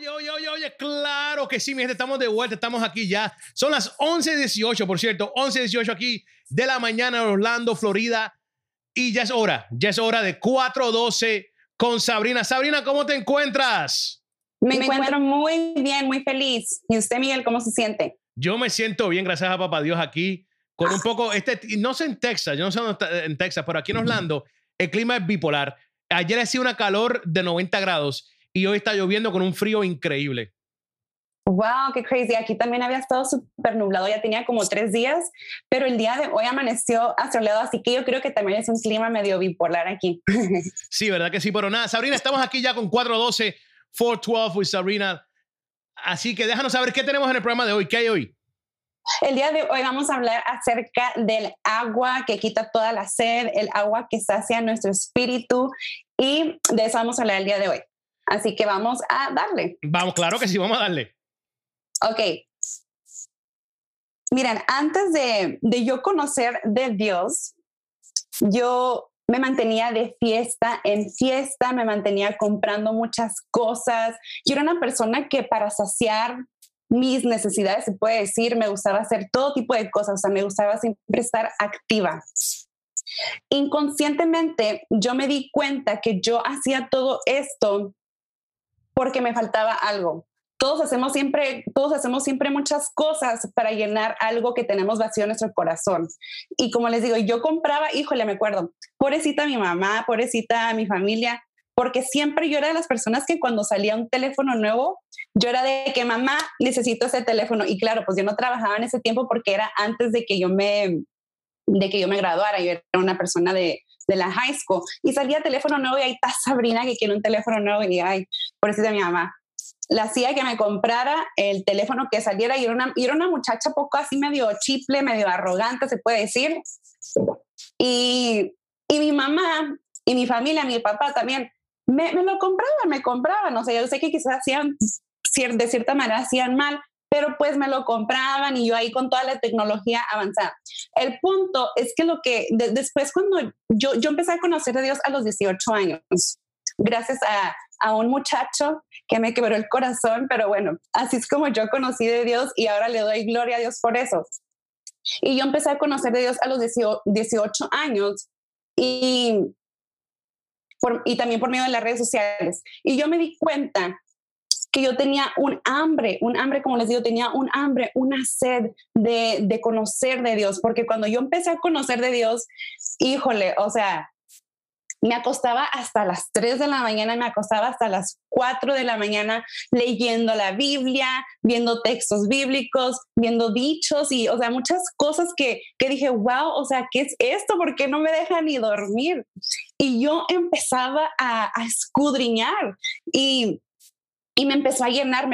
Oye, oye, oye, oye, claro que sí, mi gente, estamos de vuelta, estamos aquí ya. Son las 11.18, por cierto, 11.18 aquí de la mañana en Orlando, Florida. Y ya es hora, ya es hora de 4.12 con Sabrina. Sabrina, ¿cómo te encuentras? Me, encuentro muy bien, muy feliz. ¿Y usted, Miguel, cómo se siente? Yo me siento bien, gracias a papá Dios aquí, con un poco, este, no sé en Texas, yo no sé dónde está en Texas, pero aquí en Orlando el clima es bipolar. Ayer hacía una calor de 90 grados y hoy está lloviendo con un frío increíble. Wow, qué crazy. Aquí también había estado súper nublado, ya tenía como tres días, pero el día de hoy amaneció asoleado, así que yo creo que también es un clima medio bipolar aquí. sí, ¿verdad que sí? Pero nada, Sabrina, estamos aquí ya con 412, 412 with Sabrina. Así que déjanos saber qué tenemos en el programa de hoy. ¿Qué hay hoy? El día de hoy vamos a hablar acerca del agua que quita toda la sed, el agua que sacia nuestro espíritu y de eso vamos a hablar el día de hoy. Así que vamos a darle. Vamos, claro que sí, vamos a darle. Ok. Miren, antes de, de yo conocer de Dios, yo me mantenía de fiesta en fiesta, me mantenía comprando muchas cosas. Yo era una persona que para saciar mis necesidades, se puede decir, me gustaba hacer todo tipo de cosas, o sea, me gustaba siempre estar activa. Inconscientemente yo me di cuenta que yo hacía todo esto porque me faltaba algo. Todos hacemos siempre, todos hacemos siempre muchas cosas para llenar algo que tenemos vacío en nuestro corazón. Y como les digo, yo compraba, híjole, me acuerdo, pobrecita mi mamá, pobrecita mi familia, porque siempre yo era de las personas que cuando salía un teléfono nuevo, yo era de que mamá, necesito ese teléfono. Y claro, pues yo no trabajaba en ese tiempo porque era antes de que yo me, de que yo me graduara. Yo era una persona de, de la high school y salía teléfono nuevo y ahí está Sabrina que quiere un teléfono nuevo y ay, por eso de mi mamá. La hacía que me comprara el teléfono que saliera y era una, y era una muchacha poco así medio chiple, medio arrogante, se puede decir. Y, y mi mamá y mi familia, mi papá también, me, me lo compraban, me compraban. O sea, yo sé que quizás hacían, de cierta manera, hacían mal, pero pues me lo compraban y yo ahí con toda la tecnología avanzada. El punto es que lo que después cuando yo, yo empecé a conocer a Dios a los 18 años, gracias a, a un muchacho que me quebró el corazón, pero bueno, así es como yo conocí de Dios y ahora le doy gloria a Dios por eso. Y yo empecé a conocer de Dios a los 18 años y, y también por medio de las redes sociales. Y yo me di cuenta que yo tenía un hambre, un hambre, como les digo, tenía un hambre, una sed de, de conocer de Dios, porque cuando yo empecé a conocer de Dios, híjole, o sea, me acostaba hasta las 3 de la mañana, me acostaba hasta las 4 de la mañana leyendo la Biblia, viendo textos bíblicos, viendo dichos y, o sea, muchas cosas que, que dije, wow, o sea, ¿qué es esto? ¿Por qué no me deja ni dormir? Y yo empezaba a, a escudriñar y y me empezó a llenar,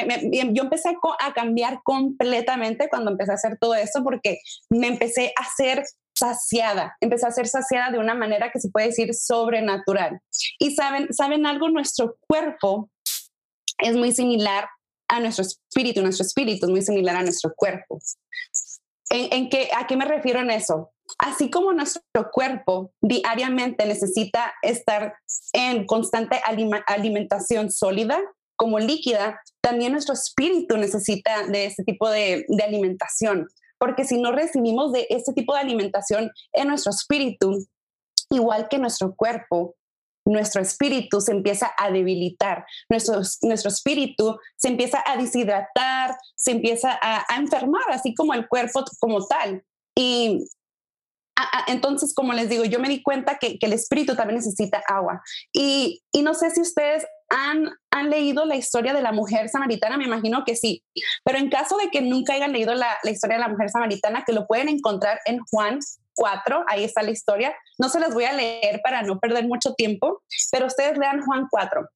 yo empecé a, cambiar completamente cuando empecé a hacer todo eso porque me empecé a ser saciada, empecé a ser saciada de una manera que se puede decir sobrenatural. Y saben, saben algo, nuestro cuerpo es muy similar a nuestro espíritu, nuestro espíritu es muy similar a nuestro cuerpo. ¿En, qué, ¿A qué me refiero en eso? Así como nuestro cuerpo diariamente necesita estar en constante alimentación sólida, como líquida, también nuestro espíritu necesita de este tipo de, alimentación, porque si no recibimos de este tipo de alimentación en nuestro espíritu, igual que nuestro cuerpo, nuestro espíritu se empieza a debilitar, nuestro, nuestro espíritu se empieza a deshidratar, se empieza a, enfermar, así como el cuerpo como tal. Y entonces, como les digo, yo me di cuenta que, el espíritu también necesita agua. Y, y, no sé si ustedes han, leído la historia de la mujer samaritana, me imagino que sí, pero en caso de que nunca hayan leído la, la historia de la mujer samaritana, que lo pueden encontrar en Juan 4, ahí está la historia, no se las voy a leer para no perder mucho tiempo, pero ustedes lean Juan 4.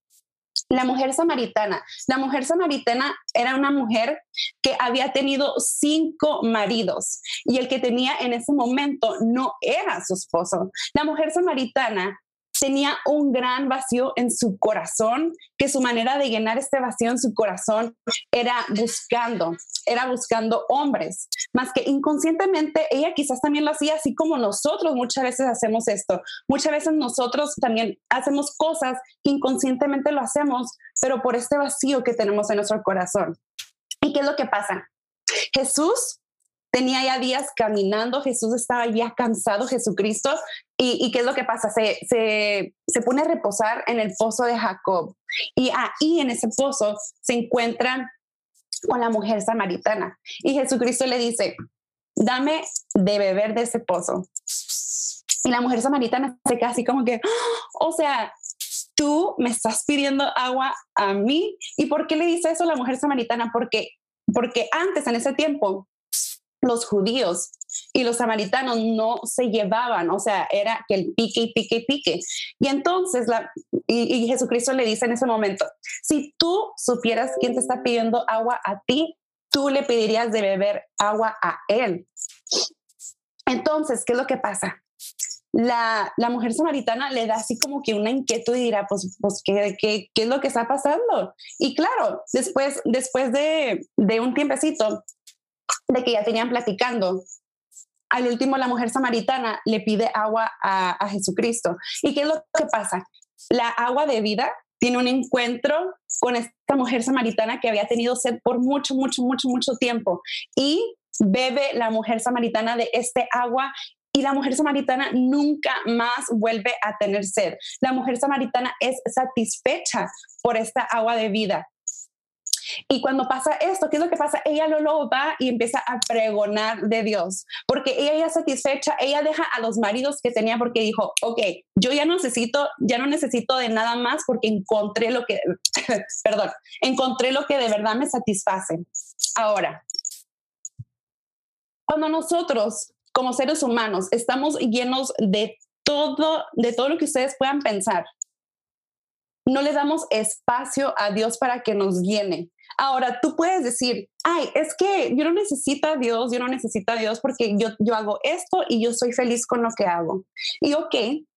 La mujer samaritana. La mujer samaritana era una mujer que había tenido cinco maridos y el que tenía en ese momento no era su esposo. La mujer samaritana tenía un gran vacío en su corazón, que su manera de llenar este vacío en su corazón era buscando, era buscando hombres, más que inconscientemente ella quizás también lo hacía así como nosotros muchas veces hacemos esto. Muchas veces nosotros también hacemos cosas que inconscientemente lo hacemos, pero por este vacío que tenemos en nuestro corazón. ¿Y qué es lo que pasa? Jesús tenía ya días caminando, Jesús estaba ya cansado, Jesucristo, y, ¿qué es lo que pasa? Se, se, se, pone a reposar en el pozo de Jacob, y ahí en ese pozo se encuentran con la mujer samaritana, y Jesucristo le dice, dame de beber de ese pozo. Y la mujer samaritana se queda así como que, ¡Ah! o sea, tú me estás pidiendo agua a mí. ¿Y por qué le dice eso la mujer samaritana? Porque, porque antes, en ese tiempo, los judíos y los samaritanos no se llevaban, o sea, era que el pique y pique y pique. Y entonces, la, y, Jesucristo le dice en ese momento, si tú supieras quién te está pidiendo agua a ti, tú le pedirías de beber agua a él. Entonces, ¿qué es lo que pasa? La, la, mujer samaritana le da así como que una inquietud y dirá, pues, pues ¿qué, qué, qué es lo que está pasando? Y claro, después, después de, de un tiempecito, de que ya tenían platicando. Al último, la mujer samaritana le pide agua a, Jesucristo. ¿Y qué es lo que pasa? La agua de vida tiene un encuentro con esta mujer samaritana que había tenido sed por mucho, mucho, mucho, mucho tiempo. Y bebe la mujer samaritana de este agua y la mujer samaritana nunca más vuelve a tener sed. La mujer samaritana es satisfecha por esta agua de vida. Y cuando pasa esto, ¿qué es lo que pasa? Ella luego va y empieza a pregonar de Dios, porque ella ya satisfecha, ella deja a los maridos que tenía porque dijo, ok, yo ya no necesito, ya no necesito de nada más porque encontré lo que, perdón, encontré lo que de verdad me satisface. Ahora, cuando nosotros como seres humanos estamos llenos de todo, de todo lo que ustedes puedan pensar, no le damos espacio a Dios para que nos llene. Ahora, tú puedes decir, ay, es que yo no necesito a Dios, yo no necesito a Dios porque yo, yo hago esto y yo soy feliz con lo que hago. Y ok,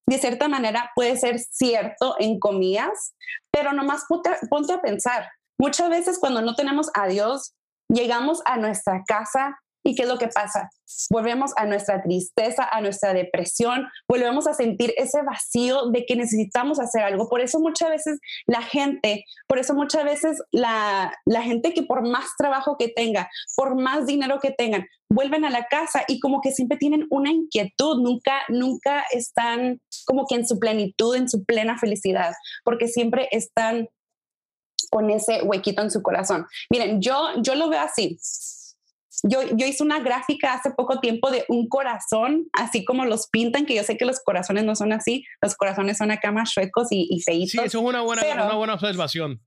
de cierta manera puede ser cierto en comillas, pero nomás ponte, ponte a pensar. Muchas veces cuando no tenemos a Dios, llegamos a nuestra casa ¿Y qué es lo que pasa? Volvemos a nuestra tristeza, a nuestra depresión, volvemos a sentir ese vacío de que necesitamos hacer algo. Por eso muchas veces la gente, por eso muchas veces la, la gente que por más trabajo que tenga, por más dinero que tengan, vuelven a la casa y como que siempre tienen una inquietud, nunca, nunca están como que en su plenitud, en su plena felicidad, porque siempre están con ese huequito en su corazón. Miren, yo, yo lo veo así yo, yo hice una gráfica hace poco tiempo de un corazón, así como los pintan, que yo sé que los corazones no son así, los corazones son acá más chuecos y, y feitos. Sí, eso es una buena, una buena observación.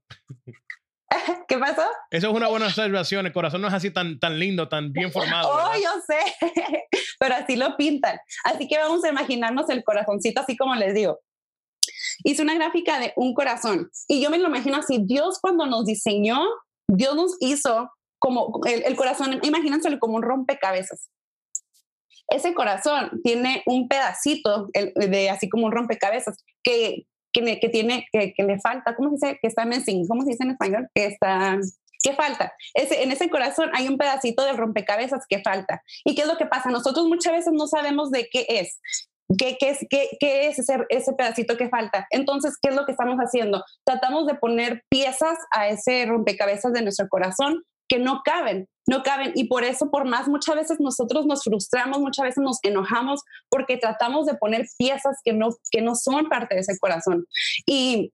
¿Qué pasó? Eso es una buena observación. El corazón no es así tan, tan lindo, tan bien formado. Oh, yo sé, pero así lo pintan. Así que vamos a imaginarnos el corazoncito, así como les digo. Hice una gráfica de un corazón y yo me lo imagino así. Dios cuando nos diseñó, Dios nos hizo como el, corazón, imagínenselo como un rompecabezas. Ese corazón tiene un pedacito de así como un rompecabezas que, que, que tiene, que, que, le falta, ¿cómo se dice? Que está missing, ¿cómo se dice en español? Que está, ¿qué falta? Ese, en ese corazón hay un pedacito de rompecabezas que falta. ¿Y qué es lo que pasa? Nosotros muchas veces no sabemos de qué es. ¿Qué, qué es, qué, qué es ese, ese, pedacito que falta? Entonces, ¿qué es lo que estamos haciendo? Tratamos de poner piezas a ese rompecabezas de nuestro corazón que no caben, no caben. Y por eso, por más, muchas veces nosotros nos frustramos, muchas veces nos enojamos porque tratamos de poner piezas que no, que no son parte de ese corazón. Y,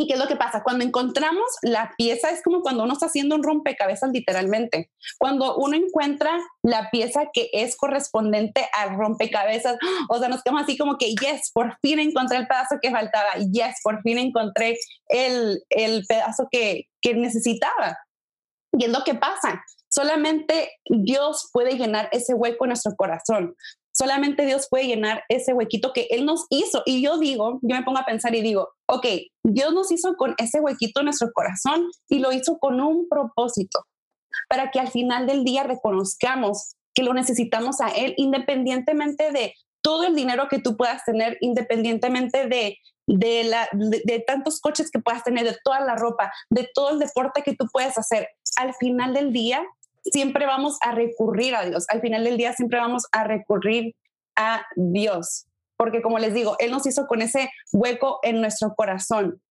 ¿Y qué es lo que pasa? Cuando encontramos la pieza, es como cuando uno está haciendo un rompecabezas literalmente. Cuando uno encuentra la pieza que es correspondiente al rompecabezas, o sea, nos quedamos así como que, yes, por fin encontré el pedazo que faltaba, yes, por fin encontré el, el pedazo que, que necesitaba. Y es lo que pasa. Solamente Dios puede llenar ese hueco en nuestro corazón. Solamente Dios puede llenar ese huequito que Él nos hizo. Y yo digo, yo me pongo a pensar y digo, ok, Dios nos hizo con ese huequito en nuestro corazón y lo hizo con un propósito, para que al final del día reconozcamos que lo necesitamos a Él, independientemente de todo el dinero que tú puedas tener, independientemente de, de, la, de, tantos coches que puedas tener, de toda la ropa, de todo el deporte que tú puedes hacer. Al final del día, siempre vamos a recurrir a Dios. Al final del día, siempre vamos a recurrir a Dios. Porque como les digo, Él nos hizo con ese hueco en nuestro corazón.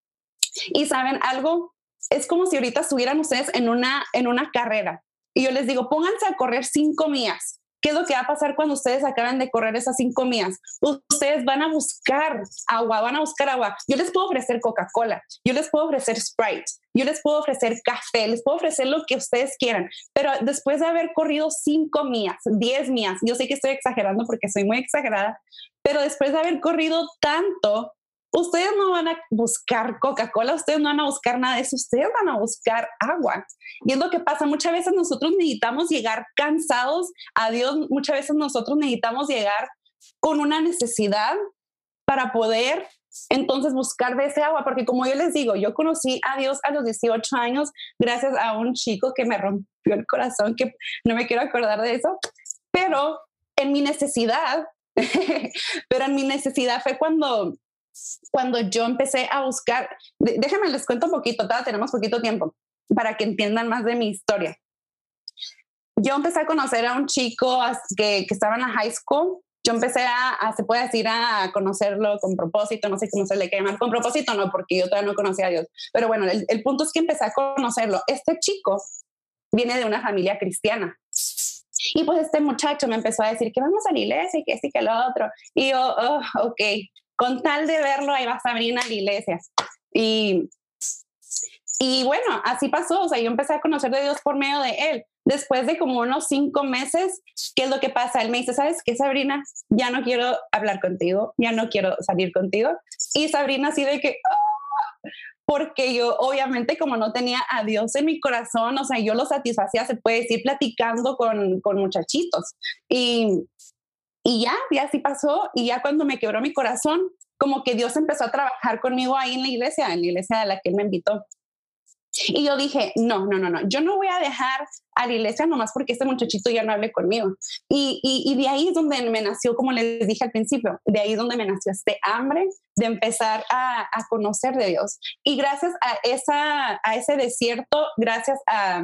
Y saben algo, es como si ahorita estuvieran ustedes en una, en una carrera. Y yo les digo, pónganse a correr cinco millas ¿Qué es lo que va a pasar cuando ustedes acaban de correr esas cinco millas? Ustedes van a buscar agua, van a buscar agua. Yo les puedo ofrecer Coca-Cola, yo les puedo ofrecer Sprite, yo les puedo ofrecer café, les puedo ofrecer lo que ustedes quieran, pero después de haber corrido cinco millas, diez millas, yo sé que estoy exagerando porque soy muy exagerada, pero después de haber corrido tanto, ustedes no van a buscar Coca-Cola, ustedes no van a buscar nada de eso, ustedes van a buscar agua. Y es lo que pasa, muchas veces nosotros necesitamos llegar cansados a Dios, muchas veces nosotros necesitamos llegar con una necesidad para poder entonces buscar de ese agua, porque como yo les digo, yo conocí a Dios a los 18 años gracias a un chico que me rompió el corazón, que no me quiero acordar de eso, pero en mi necesidad, pero en mi necesidad fue cuando cuando yo empecé a buscar, déjenme les cuento un poquito, todavía tenemos poquito tiempo para que entiendan más de mi historia. Yo empecé a conocer a un chico que, que estaba en la high school. Yo empecé a, se puede decir, a conocerlo con propósito, no sé cómo se le llama, con propósito no, porque yo todavía no conocía a Dios. Pero bueno, el, el punto es que empecé a conocerlo. Este chico viene de una familia cristiana. Y pues este muchacho me empezó a decir que vamos a la iglesia y que sí, que lo otro. Y yo, oh, ok, con tal de verlo, ahí va Sabrina a la iglesia. Y, y bueno, así pasó, o sea, yo empecé a conocer de Dios por medio de él. Después de como unos cinco meses, ¿qué es lo que pasa? Él me dice, ¿sabes qué, Sabrina? Ya no quiero hablar contigo, ya no quiero salir contigo. Y Sabrina así de que, ah", porque yo obviamente como no tenía a Dios en mi corazón, o sea, yo lo satisfacía, se puede decir, platicando con, con muchachitos. Y, y ya, ya así pasó. Y ya cuando me quebró mi corazón, como que Dios empezó a trabajar conmigo ahí en la iglesia, en la iglesia a la que él me invitó. Y yo dije, no, no, no, no, yo no voy a dejar a la iglesia nomás porque este muchachito ya no hable conmigo. Y, y, de ahí es donde me nació, como les dije al principio, de ahí es donde me nació este hambre de empezar a, a conocer de Dios. Y gracias a, esa, a ese desierto, gracias a,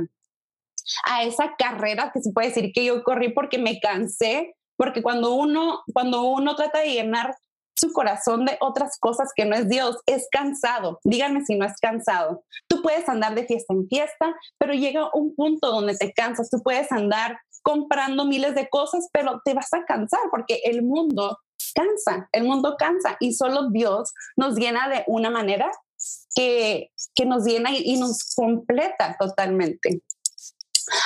a esa carrera que se puede decir que yo corrí porque me cansé porque cuando uno, cuando uno trata de llenar su corazón de otras cosas que no es Dios, es cansado. Díganme si no es cansado. Tú puedes andar de fiesta en fiesta, pero llega un punto donde te cansas. Tú puedes andar comprando miles de cosas, pero te vas a cansar porque el mundo cansa, el mundo cansa y solo Dios nos llena de una manera que, que nos llena y nos completa totalmente.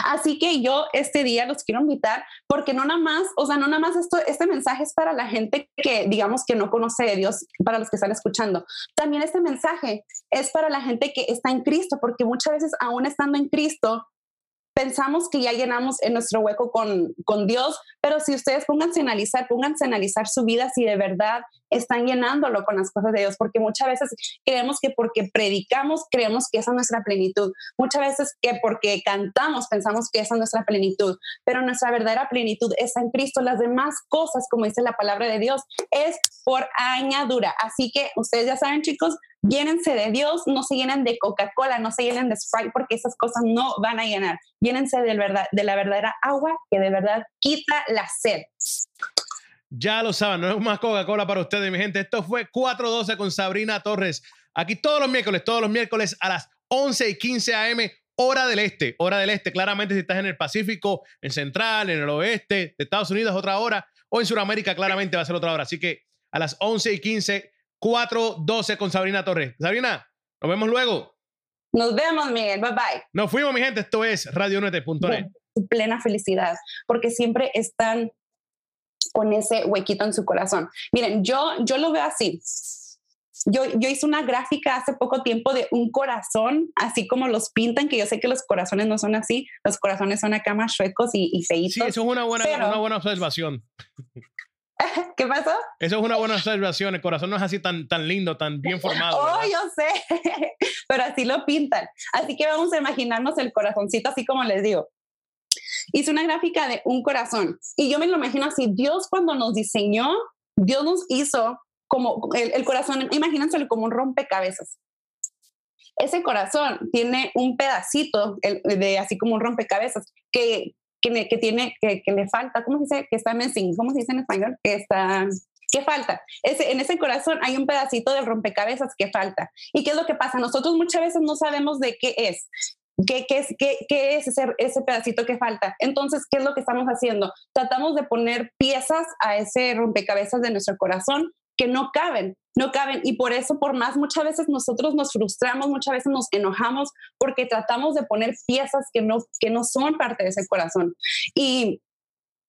Así que yo este día los quiero invitar porque no nada más, o sea, no nada más esto, este mensaje es para la gente que digamos que no conoce de Dios, para los que están escuchando. También este mensaje es para la gente que está en Cristo, porque muchas veces aún estando en Cristo, pensamos que ya llenamos en nuestro hueco con, con Dios, pero si ustedes pónganse a analizar, pónganse a analizar su vida si de verdad están llenándolo con las cosas de Dios, porque muchas veces creemos que porque predicamos, creemos que esa es nuestra plenitud. Muchas veces que porque cantamos, pensamos que esa es nuestra plenitud, pero nuestra verdadera plenitud está en Cristo. Las demás cosas, como dice la palabra de Dios, es por añadura. Así que ustedes ya saben, chicos, llénense de Dios, no se llenen de Coca-Cola, no se llenen de Sprite, porque esas cosas no van a llenar. Llénense de, verdad, de la verdadera agua que de verdad quita la sed. Ya lo saben, no es más Coca-Cola para ustedes, mi gente. Esto fue 412 con Sabrina Torres. Aquí todos los miércoles, todos los miércoles a las 11 y 15 a.m. Hora del este, hora del este. Claramente, si estás en el Pacífico, en Central, en el oeste de Estados Unidos, otra hora. O en Sudamérica, claramente va a ser otra hora. Así que a las 11 y 15 412 con Sabrina Torres. Sabrina, nos vemos luego. Nos vemos, Miguel. Bye bye. Nos fuimos, mi gente. Esto es radionete.net. Plena felicidad, porque siempre están con ese huequito en su corazón. Miren, yo, yo lo veo así. Yo, yo hice una gráfica hace poco tiempo de un corazón, así como los pintan, que yo sé que los corazones no son así, los corazones son acá más chuecos y, y feitos. Sí, eso es una buena, una buena observación. ¿Qué pasó? Eso es una buena observación. El corazón no es así tan, tan lindo, tan bien formado. Oh, yo sé, pero así lo pintan. Así que vamos a imaginarnos el corazoncito, así como les digo. hice una gráfica de un corazón y yo me lo imagino así, Dios cuando nos diseñó, Dios nos hizo como el, corazón, imagínenselo como un rompecabezas. Ese corazón tiene un pedacito de así como un rompecabezas que, que, que tiene, que, le falta, ¿cómo se dice? Que está missing, ¿cómo se dice en español? Que está, ¿Qué falta? Ese, en ese corazón hay un pedacito del rompecabezas que falta. ¿Y qué es lo que pasa? Nosotros muchas veces no sabemos de qué es. ¿Qué, qué es, qué, qué es ese, ese, pedacito que falta? Entonces, ¿qué es lo que estamos haciendo? Tratamos de poner piezas a ese rompecabezas de nuestro corazón que no caben, no caben. Y por eso, por más, muchas veces nosotros nos frustramos, muchas veces nos enojamos porque tratamos de poner piezas que no, que no son parte de ese corazón. Y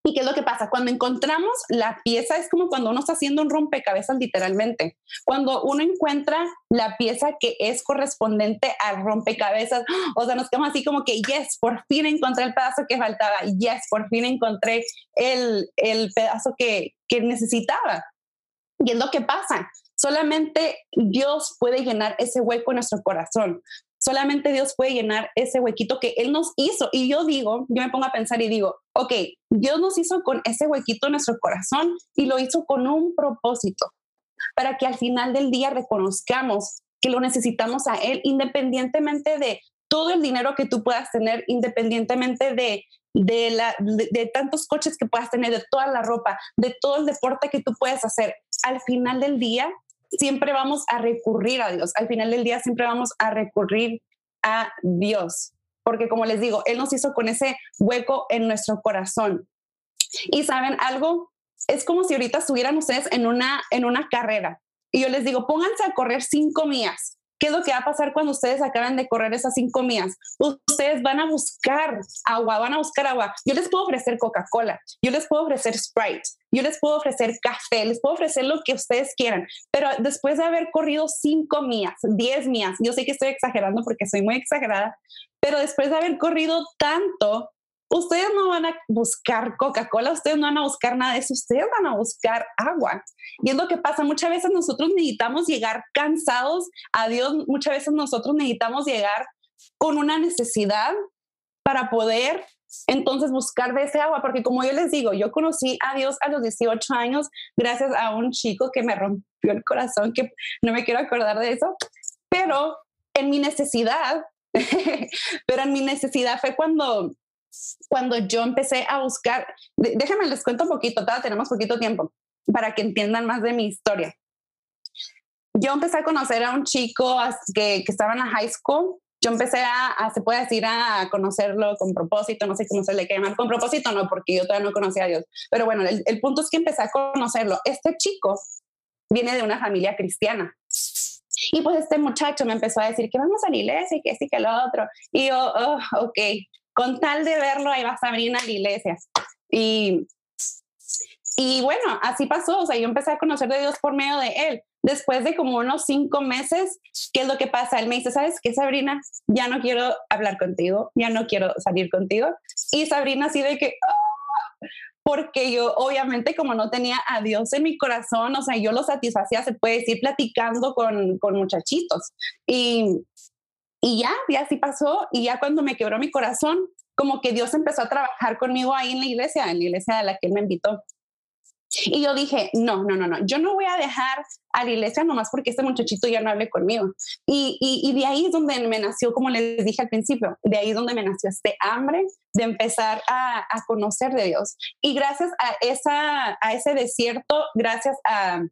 ¿Y qué es lo que pasa? Cuando encontramos la pieza, es como cuando uno está haciendo un rompecabezas literalmente. Cuando uno encuentra la pieza que es correspondiente al rompecabezas, o sea, nos quedamos así como que, yes, por fin encontré el pedazo que faltaba, yes, por fin encontré el, el pedazo que, que necesitaba. Y es lo que pasa. Solamente Dios puede llenar ese hueco en nuestro corazón. Solamente Dios puede llenar ese huequito que Él nos hizo. Y yo digo, yo me pongo a pensar y digo, ok, Dios nos hizo con ese huequito en nuestro corazón y lo hizo con un propósito, para que al final del día reconozcamos que lo necesitamos a Él, independientemente de todo el dinero que tú puedas tener, independientemente de, de, la, de, tantos coches que puedas tener, de toda la ropa, de todo el deporte que tú puedes hacer. Al final del día, siempre vamos a recurrir a Dios. Al final del día siempre vamos a recurrir a Dios. Porque como les digo, Él nos hizo con ese hueco en nuestro corazón. Y saben algo, es como si ahorita estuvieran ustedes en una, en una carrera. Y yo les digo, pónganse a correr cinco millas. ¿Qué es lo que va a pasar cuando ustedes acaban de correr esas cinco millas? Ustedes van a buscar agua, van a buscar agua. Yo les puedo ofrecer Coca-Cola, yo les puedo ofrecer Sprite, yo les puedo ofrecer café, les puedo ofrecer lo que ustedes quieran, pero después de haber corrido cinco millas, diez millas, yo sé que estoy exagerando porque soy muy exagerada, pero después de haber corrido tanto, ustedes no van a buscar Coca-Cola, ustedes no van a buscar nada de eso, ustedes van a buscar agua. Y es lo que pasa, muchas veces nosotros necesitamos llegar cansados a Dios, muchas veces nosotros necesitamos llegar con una necesidad para poder entonces buscar de ese agua, porque como yo les digo, yo conocí a Dios a los 18 años gracias a un chico que me rompió el corazón, que no me quiero acordar de eso, pero en mi necesidad, pero en mi necesidad fue cuando cuando yo empecé a buscar, déjenme les cuento un poquito, todavía tenemos poquito tiempo para que entiendan más de mi historia. Yo empecé a conocer a un chico que, que estaba en la high school. Yo empecé a, se puede decir, a conocerlo con propósito, no sé cómo se le llamar, con propósito no, porque yo todavía no conocía a Dios. Pero bueno, el, el punto es que empecé a conocerlo. Este chico viene de una familia cristiana. Y pues este muchacho me empezó a decir que vamos a la iglesia y que sí, que lo otro. Y yo, oh, ok, con tal de verlo, ahí va Sabrina a la iglesia. Y, y bueno, así pasó, o sea, yo empecé a conocer de Dios por medio de él. Después de como unos cinco meses, ¿qué es lo que pasa? Él me dice, ¿sabes qué, Sabrina? Ya no quiero hablar contigo, ya no quiero salir contigo. Y Sabrina así de que, ah", porque yo obviamente como no tenía a Dios en mi corazón, o sea, yo lo satisfacía, se puede decir, platicando con, con muchachitos. Y, y ya, ya así pasó. Y ya cuando me quebró mi corazón, como que Dios empezó a trabajar conmigo ahí en la iglesia, en la iglesia a la que Él me invitó. Y yo dije, no, no, no, no, yo no voy a dejar a la iglesia nomás porque este muchachito ya no hable conmigo. Y, y, de ahí es donde me nació, como les dije al principio, de ahí es donde me nació este hambre de empezar a, a conocer de Dios. Y gracias a, esa, a ese desierto, gracias a,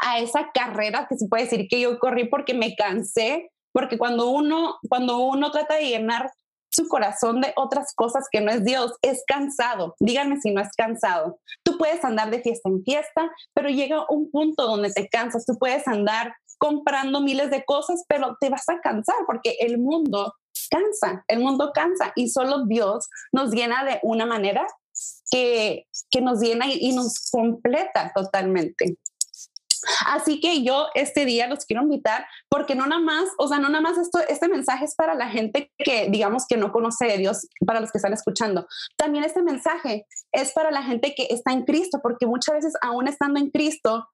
a esa carrera que se puede decir que yo corrí porque me cansé porque cuando uno, cuando uno trata de llenar su corazón de otras cosas que no es Dios, es cansado. Díganme si no es cansado. Tú puedes andar de fiesta en fiesta, pero llega un punto donde te cansas. Tú puedes andar comprando miles de cosas, pero te vas a cansar porque el mundo cansa, el mundo cansa y solo Dios nos llena de una manera que, que nos llena y nos completa totalmente. Así que yo este día los quiero invitar porque no nada más, o sea, no nada más esto, este mensaje es para la gente que digamos que no conoce a Dios, para los que están escuchando. También este mensaje es para la gente que está en Cristo, porque muchas veces aún estando en Cristo,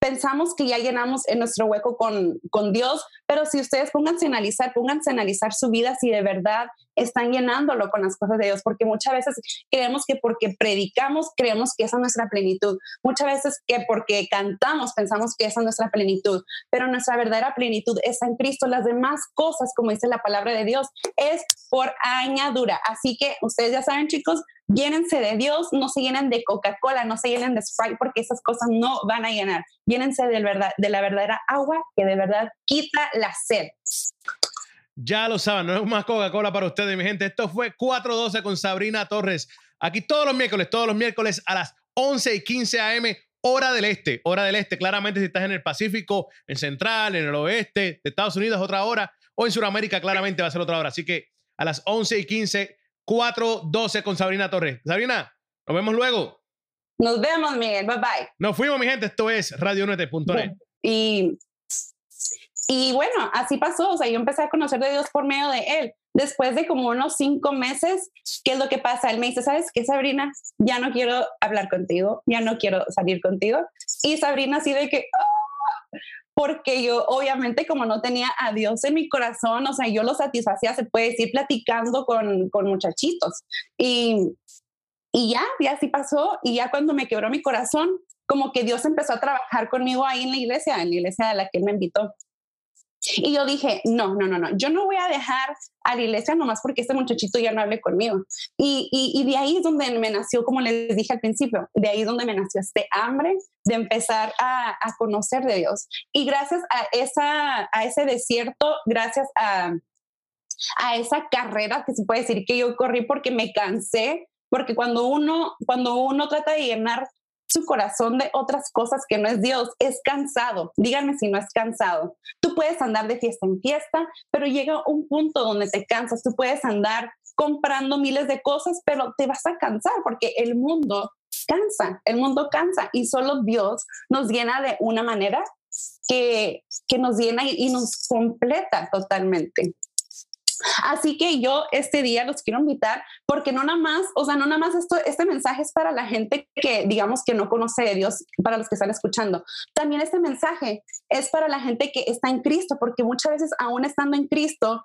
pensamos que ya llenamos en nuestro hueco con, con Dios, pero si ustedes pónganse a analizar, pónganse a analizar su vida si de verdad están llenándolo con las cosas de Dios, porque muchas veces creemos que porque predicamos, creemos que esa es nuestra plenitud. Muchas veces que porque cantamos, pensamos que esa es nuestra plenitud, pero nuestra verdadera plenitud está en Cristo. Las demás cosas, como dice la palabra de Dios, es por añadura. Así que ustedes ya saben, chicos, llénense de Dios, no se llenen de Coca-Cola, no se llenen de Sprite, porque esas cosas no van a llenar. Llénense de, verdad, de la verdadera agua que de verdad quita la sed. Ya lo saben, no es más Coca-Cola para ustedes, mi gente. Esto fue 412 con Sabrina Torres. Aquí todos los miércoles, todos los miércoles a las 11 y 15 a.m. Hora del este, hora del este. Claramente, si estás en el Pacífico, en Central, en el oeste de Estados Unidos, otra hora. O en Sudamérica, claramente va a ser otra hora. Así que a las 11 y 15, 412 con Sabrina Torres. Sabrina, nos vemos luego. Nos vemos, Miguel. Bye bye. Nos fuimos, mi gente. Esto es radionet.net. Y y bueno, así pasó, o sea, yo empecé a conocer de Dios por medio de Él. Después de como unos cinco meses, ¿qué es lo que pasa? Él me dice, ¿sabes qué, Sabrina? Ya no quiero hablar contigo, ya no quiero salir contigo. Y Sabrina así de que, ah", porque yo obviamente como no tenía a Dios en mi corazón, o sea, yo lo satisfacía, se puede decir, platicando con, con muchachitos. Y, y ya, ya así pasó. Y ya cuando me quebró mi corazón, como que Dios empezó a trabajar conmigo ahí en la iglesia, en la iglesia a la que Él me invitó. Y yo dije, no, no, no, no, yo no voy a dejar a la iglesia nomás porque este muchachito ya no hable conmigo. Y, y, de ahí es donde me nació, como les dije al principio, de ahí es donde me nació este hambre de empezar a, a conocer de Dios. Y gracias a, esa, a ese desierto, gracias a, a esa carrera que se puede decir que yo corrí porque me cansé, porque cuando uno, cuando uno trata de llenar su corazón de otras cosas que no es Dios, es cansado. Díganme si no es cansado. Tú puedes andar de fiesta en fiesta, pero llega un punto donde te cansas. Tú puedes andar comprando miles de cosas, pero te vas a cansar porque el mundo cansa, el mundo cansa y solo Dios nos llena de una manera que, que nos llena y nos completa totalmente. Así que yo este día los quiero invitar porque no nada más, o sea, no nada más esto, este mensaje es para la gente que digamos que no conoce de Dios, para los que están escuchando. También este mensaje es para la gente que está en Cristo, porque muchas veces aún estando en Cristo,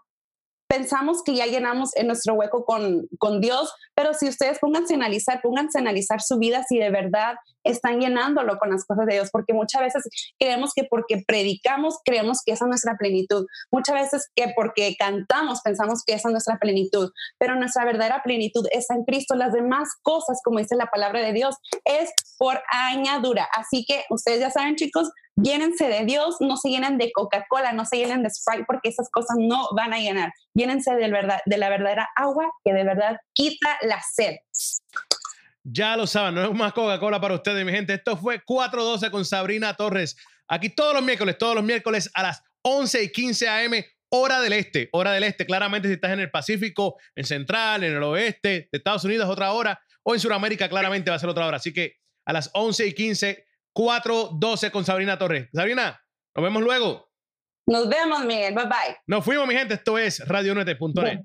pensamos que ya llenamos en nuestro hueco con, con Dios, pero si ustedes pónganse a analizar, pónganse a analizar su vida si de verdad están llenándolo con las cosas de Dios, porque muchas veces creemos que porque predicamos, creemos que esa es nuestra plenitud. Muchas veces que porque cantamos, pensamos que esa es nuestra plenitud, pero nuestra verdadera plenitud está en Cristo. Las demás cosas, como dice la palabra de Dios, es por añadura. Así que ustedes ya saben, chicos, llénense de Dios, no se llenen de Coca-Cola, no se llenen de Sprite, porque esas cosas no van a llenar. Llénense de, la verdadera agua que de verdad quita la sed. Ya lo saben, no es más Coca-Cola para ustedes, mi gente. Esto fue 412 con Sabrina Torres. Aquí todos los miércoles, todos los miércoles a las 11 y 15 a.m. Hora del este, hora del este. Claramente, si estás en el Pacífico, en Central, en el oeste de Estados Unidos, otra hora. O en Sudamérica, claramente va a ser otra hora. Así que a las 11 y 15 412 con Sabrina Torres. Sabrina, nos vemos luego. Nos vemos, Miguel. Bye bye. Nos fuimos, mi gente. Esto es radionet.net.